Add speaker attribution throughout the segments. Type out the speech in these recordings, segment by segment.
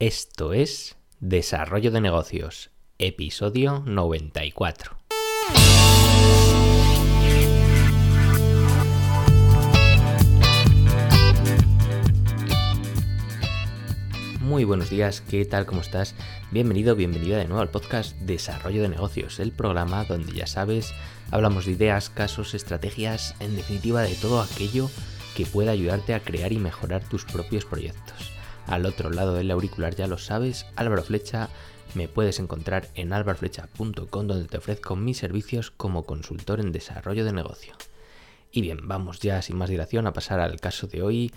Speaker 1: Esto es Desarrollo de Negocios, episodio 94. Muy buenos días, ¿qué tal? ¿Cómo estás? Bienvenido, bienvenida de nuevo al podcast Desarrollo de Negocios, el programa donde ya sabes, hablamos de ideas, casos, estrategias, en definitiva de todo aquello que pueda ayudarte a crear y mejorar tus propios proyectos. Al otro lado del auricular ya lo sabes, Álvaro Flecha, me puedes encontrar en alvarflecha.com donde te ofrezco mis servicios como consultor en desarrollo de negocio. Y bien, vamos ya sin más dilación a pasar al caso de hoy.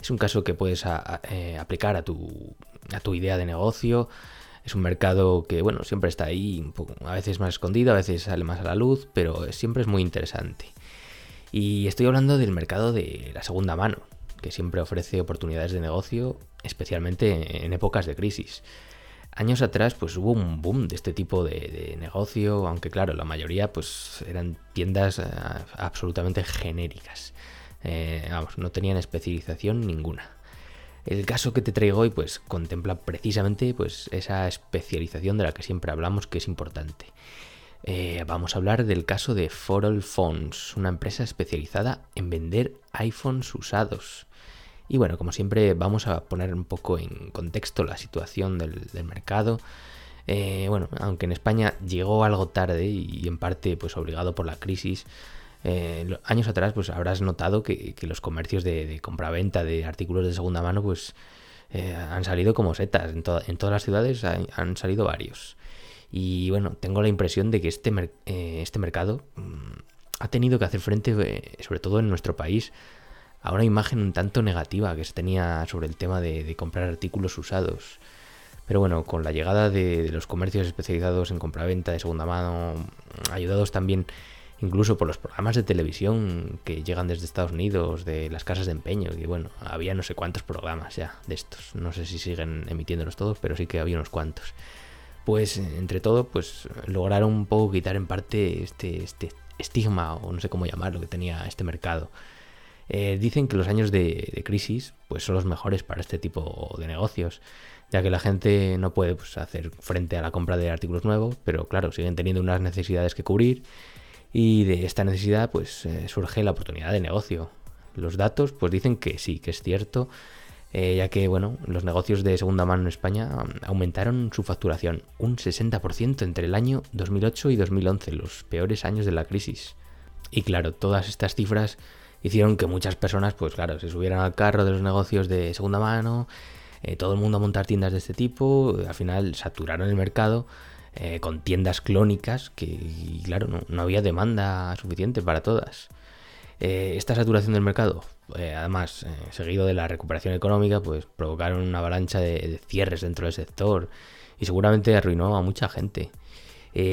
Speaker 1: Es un caso que puedes eh, aplicar a tu, a tu idea de negocio. Es un mercado que, bueno, siempre está ahí, a veces más escondido, a veces sale más a la luz, pero siempre es muy interesante. Y estoy hablando del mercado de la segunda mano, que siempre ofrece oportunidades de negocio especialmente en épocas de crisis. Años atrás pues hubo un boom de este tipo de, negocio, aunque claro, la mayoría pues eran tiendas eh, absolutamente genéricas. Eh, no tenían especialización ninguna. El caso que te traigo hoy pues contempla precisamente pues esa especialización de la que siempre hablamos que es importante. Eh, vamos a hablar del caso de Forall Phones, una empresa especializada en vender iPhones usados. Y bueno, como siempre vamos a poner un poco en contexto la situación del, mercado. Eh, bueno, aunque en España llegó algo tarde y en parte pues obligado por la crisis, eh, años atrás pues habrás notado que, los comercios de, compraventa de artículos de segunda mano pues eh, han salido como setas. En, todas las ciudades han, salido varios. Y bueno, tengo la impresión de que este, este mercado mm, ha tenido que hacer frente, sobre todo en nuestro país, a una imagen un tanto negativa que se tenía sobre el tema de, comprar artículos usados. Pero bueno, con la llegada de, los comercios especializados en compraventa de segunda mano, ayudados también incluso por los programas de televisión que llegan desde Estados Unidos, de las casas de empeño, y bueno, había no sé cuántos programas ya de estos. No sé si siguen emitiéndolos todos, pero sí que había unos cuantos. Pues entre todo, pues lograron un poco quitar en parte este, este estigma, o no sé cómo llamarlo, que tenía este mercado. Eh, dicen que los años de, crisis pues son los mejores para este tipo de negocios, ya que la gente no puede pues, hacer frente a la compra de artículos nuevos, pero claro, siguen teniendo unas necesidades que cubrir y de esta necesidad pues eh, surge la oportunidad de negocio. Los datos pues dicen que sí, que es cierto, eh, ya que bueno, los negocios de segunda mano en España um, aumentaron su facturación un 60% entre el año 2008 y 2011, los peores años de la crisis. Y claro, todas estas cifras hicieron que muchas personas, pues claro, se subieran al carro de los negocios de segunda mano, eh, todo el mundo a montar tiendas de este tipo, al final saturaron el mercado eh, con tiendas clónicas que, claro, no, había demanda suficiente para todas. Eh, esta saturación del mercado, además, seguido de la recuperación económica, pues provocaron una avalancha de, cierres dentro del sector y seguramente arruinó a mucha gente.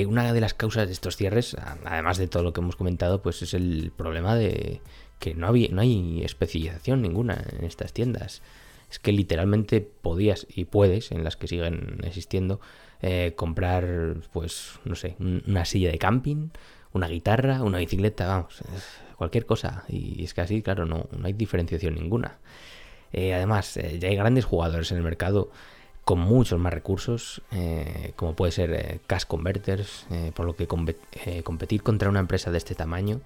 Speaker 1: una de las causas de estos cierres, además de todo lo que hemos comentado, pues es el problema de que no, había, no hay especialización ninguna en estas tiendas. Es que literalmente podías y puedes, en las que siguen existiendo, eh, comprar, pues, no sé, una silla de camping, una guitarra, una bicicleta, vamos, cualquier cosa. Y es que así, claro, no, no hay diferenciación ninguna. Eh, además, eh, ya hay grandes jugadores en el mercado con muchos más recursos, como puede ser Cash Converters, por lo que competir contra una empresa de este tamaño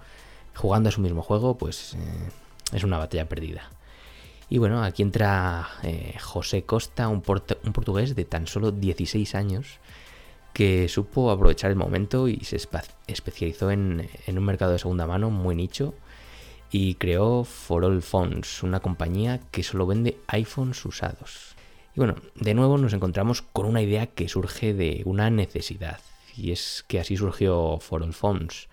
Speaker 1: jugando a su mismo juego, pues eh, es una batalla perdida. Y bueno, aquí entra eh, José Costa, un, un, portugués de tan solo 16 años, que supo aprovechar el momento y se especializó en, un mercado de segunda mano muy nicho y creó For All Phones, una compañía que solo vende iPhones usados. Y bueno, de nuevo nos encontramos con una idea que surge de una necesidad, y es que así surgió For All Phones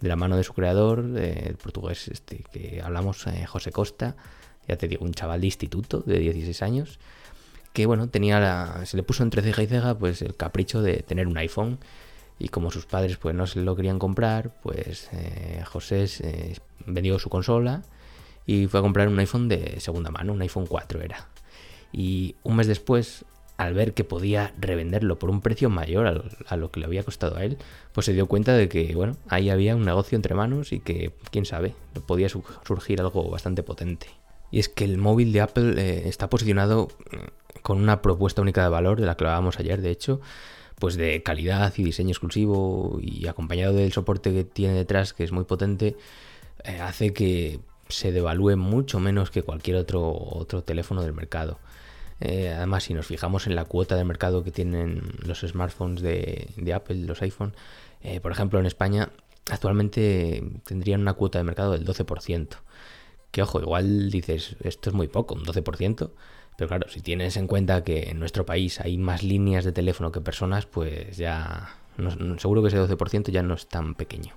Speaker 1: de la mano de su creador, el portugués este que hablamos, eh, José Costa, ya te digo, un chaval de instituto de 16 años, que bueno, tenía la, se le puso entre ceja y ceja pues el capricho de tener un iPhone y como sus padres pues no se lo querían comprar, pues eh, José eh, vendió su consola y fue a comprar un iPhone de segunda mano, un iPhone 4 era. Y un mes después al ver que podía revenderlo por un precio mayor a lo, que le había costado a él, pues se dio cuenta de que, bueno, ahí había un negocio entre manos y que, quién sabe, podía surgir algo bastante potente. Y es que el móvil de Apple eh, está posicionado con una propuesta única de valor de la que hablábamos ayer, de hecho, pues de calidad y diseño exclusivo y acompañado del soporte que tiene detrás, que es muy potente, eh, hace que se devalúe mucho menos que cualquier otro, otro teléfono del mercado. Eh, además, si nos fijamos en la cuota de mercado que tienen los smartphones de, Apple, los iPhone, eh, por ejemplo, en España actualmente tendrían una cuota de mercado del 12%. Que ojo, igual dices, esto es muy poco, un 12%, pero claro, si tienes en cuenta que en nuestro país hay más líneas de teléfono que personas, pues ya seguro que ese 12% ya no es tan pequeño.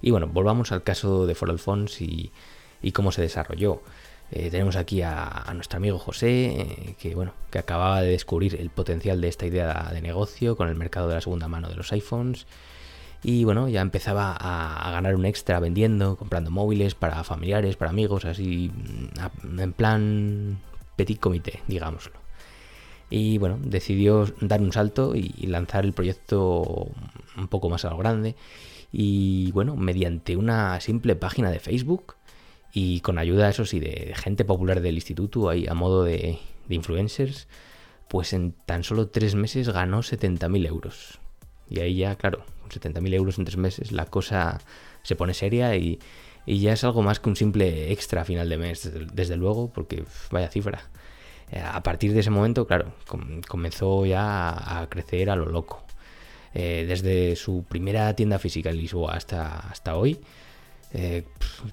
Speaker 1: Y bueno, volvamos al caso de For Phones y, y cómo se desarrolló. Eh, tenemos aquí a, nuestro amigo José, eh, que bueno, que acababa de descubrir el potencial de esta idea de negocio con el mercado de la segunda mano de los iPhones. Y bueno, ya empezaba a, ganar un extra vendiendo, comprando móviles para familiares, para amigos, así mm, en plan petit comité, digámoslo. Y bueno, decidió dar un salto y, lanzar el proyecto un poco más a lo grande. Y bueno, mediante una simple página de Facebook, y con ayuda, eso sí, de gente popular del instituto, ahí a modo de, influencers, pues en tan solo tres meses ganó 70.000 euros. Y ahí ya, claro, con 70.000 euros en tres meses la cosa se pone seria y, ya es algo más que un simple extra a final de mes, desde, luego, porque vaya cifra. Eh, a partir de ese momento, claro, comenzó ya a, crecer a lo loco. Eh, desde su primera tienda física en Lisboa hasta, hasta hoy, eh,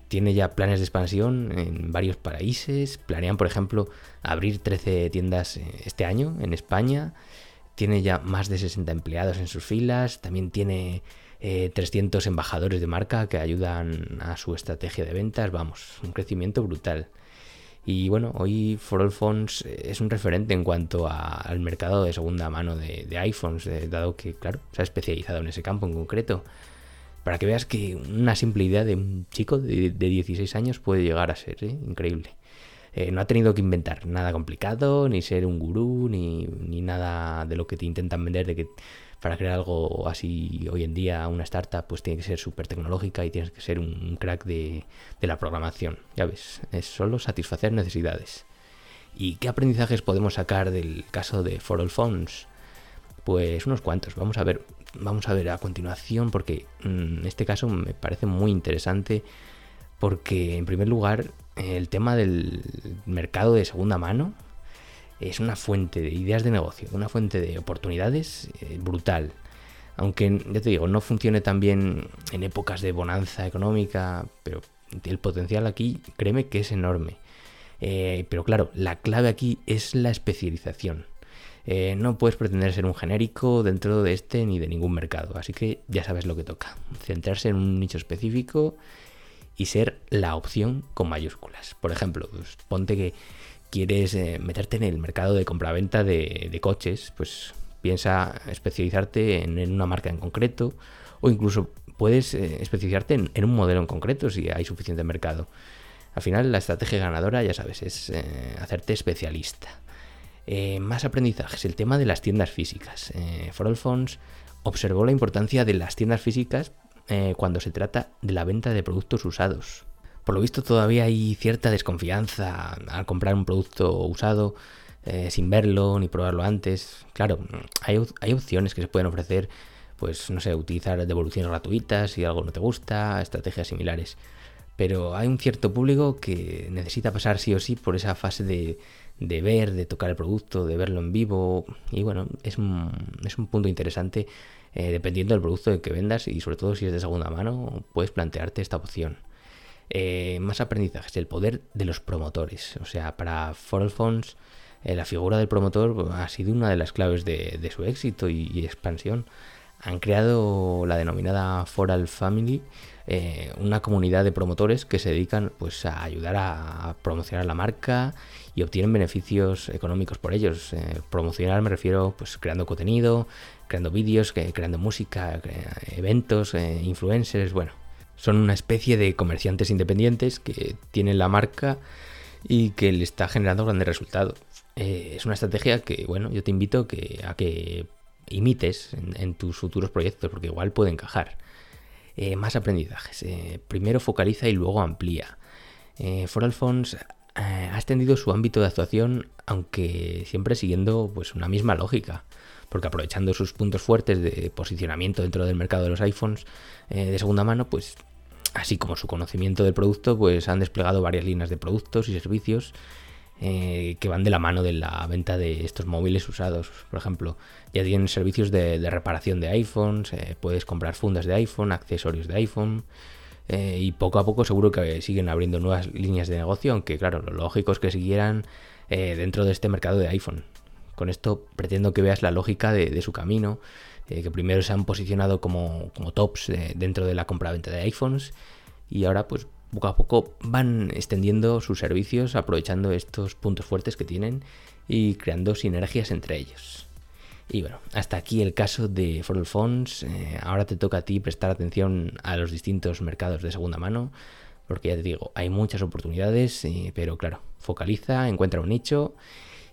Speaker 1: tiene ya planes de expansión en varios países. Planean, por ejemplo, abrir 13 tiendas eh, este año en España. Tiene ya más de 60 empleados en sus filas. También tiene 300 eh, embajadores de marca que ayudan a su estrategia de ventas. Vamos, un crecimiento brutal. Y bueno, hoy For All Phones es un referente en cuanto al mercado de segunda mano de, de iPhones, dado que, claro, se ha especializado en ese campo en concreto para que veas que una simple idea de un chico de, 16 años puede llegar a ser ¿eh? increíble. Eh, no ha tenido que inventar nada complicado, ni ser un gurú, ni, nada de lo que te intentan vender de que para crear algo así hoy en día, una startup, pues tiene que ser súper tecnológica y tienes que ser un crack de, de la programación. Ya ves, es solo satisfacer necesidades. ¿Y qué aprendizajes podemos sacar del caso de For All Phones? Pues unos cuantos. Vamos a ver vamos a ver a continuación porque en mm, este caso me parece muy interesante porque en primer lugar el tema del mercado de segunda mano es una fuente de ideas de negocio, una fuente de oportunidades eh, brutal. Aunque ya te digo, no funcione tan bien en épocas de bonanza económica, pero el potencial aquí, créeme que es enorme. Eh, pero claro, la clave aquí es la especialización. Eh, no puedes pretender ser un genérico dentro de este ni de ningún mercado. Así que ya sabes lo que toca. Centrarse en un nicho específico y ser la opción con mayúsculas. Por ejemplo, pues, ponte que quieres eh, meterte en el mercado de compraventa de, de coches, pues piensa especializarte en, una marca en concreto o incluso puedes eh, especializarte en, un modelo en concreto si hay suficiente mercado. Al final la estrategia ganadora, ya sabes, es hacerte especialista. Eh, más aprendizajes, el tema de las tiendas físicas. Eh, Phones observó la importancia de las tiendas físicas eh, cuando se trata de la venta de productos usados. Por lo visto todavía hay cierta desconfianza al comprar un producto usado sin verlo ni probarlo antes. Claro, hay, opciones que se pueden ofrecer, pues no sé, utilizar devoluciones gratuitas si algo no te gusta, estrategias similares. Pero hay un cierto público que necesita pasar sí o sí por esa fase de, ver, de tocar el producto, de verlo en vivo. Y bueno, es un punto interesante eh, dependiendo del producto que vendas y sobre todo si es de segunda mano, puedes plantearte esta opción. Eh, más aprendizajes, el poder de los promotores. O sea, para For Phones, eh, la figura del promotor ha sido una de las claves de, su éxito y, expansión. Han creado la denominada Foral Family, una comunidad de promotores que se dedican pues, a ayudar a promocionar la marca y obtienen beneficios económicos por ellos. Eh, promocionar me refiero pues creando contenido, creando vídeos, creando música, eventos, eh, influencers, bueno. Son una especie de comerciantes independientes que tienen la marca y que le está generando grandes resultados. Eh, es una estrategia que, bueno, yo te invito que, a que imites en, tus futuros proyectos porque igual puede encajar. más aprendizajes. primero focaliza y luego amplía. For Alphonse eh, ha extendido su ámbito de actuación aunque siempre siguiendo pues una misma lógica, porque aprovechando sus puntos fuertes de posicionamiento dentro del mercado de los iPhones eh, de segunda mano, pues así como su conocimiento del producto, pues han desplegado varias líneas de productos y servicios eh, que van de la mano de la venta de estos móviles usados. Por ejemplo, ya tienen servicios de, reparación de iPhones, eh, puedes comprar fundas de iPhone, accesorios de iPhone. Eh, y poco a poco seguro que siguen abriendo nuevas líneas de negocio, aunque claro, lo lógico es que siguieran dentro de este mercado de iPhone. Con esto pretendo que veas la lógica de, su camino, que primero se han posicionado como, como tops dentro de la compra-venta de iPhones y ahora pues poco a poco van extendiendo sus servicios aprovechando estos puntos fuertes que tienen y creando sinergias entre ellos. Y bueno, hasta aquí el caso de For Phones. Eh, ahora te toca a ti prestar atención a los distintos mercados de segunda mano, porque ya te digo, hay muchas oportunidades, eh, pero claro, focaliza, encuentra un nicho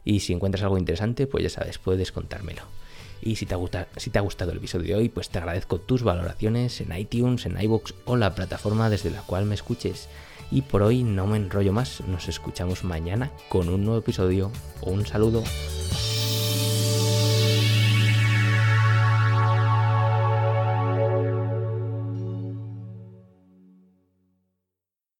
Speaker 1: y si encuentras algo interesante, pues ya sabes, puedes contármelo. Y si te, ha si te ha gustado el episodio de hoy, pues te agradezco tus valoraciones en iTunes, en iBox o la plataforma desde la cual me escuches. Y por hoy no me enrollo más, nos escuchamos mañana con un nuevo episodio. Un saludo.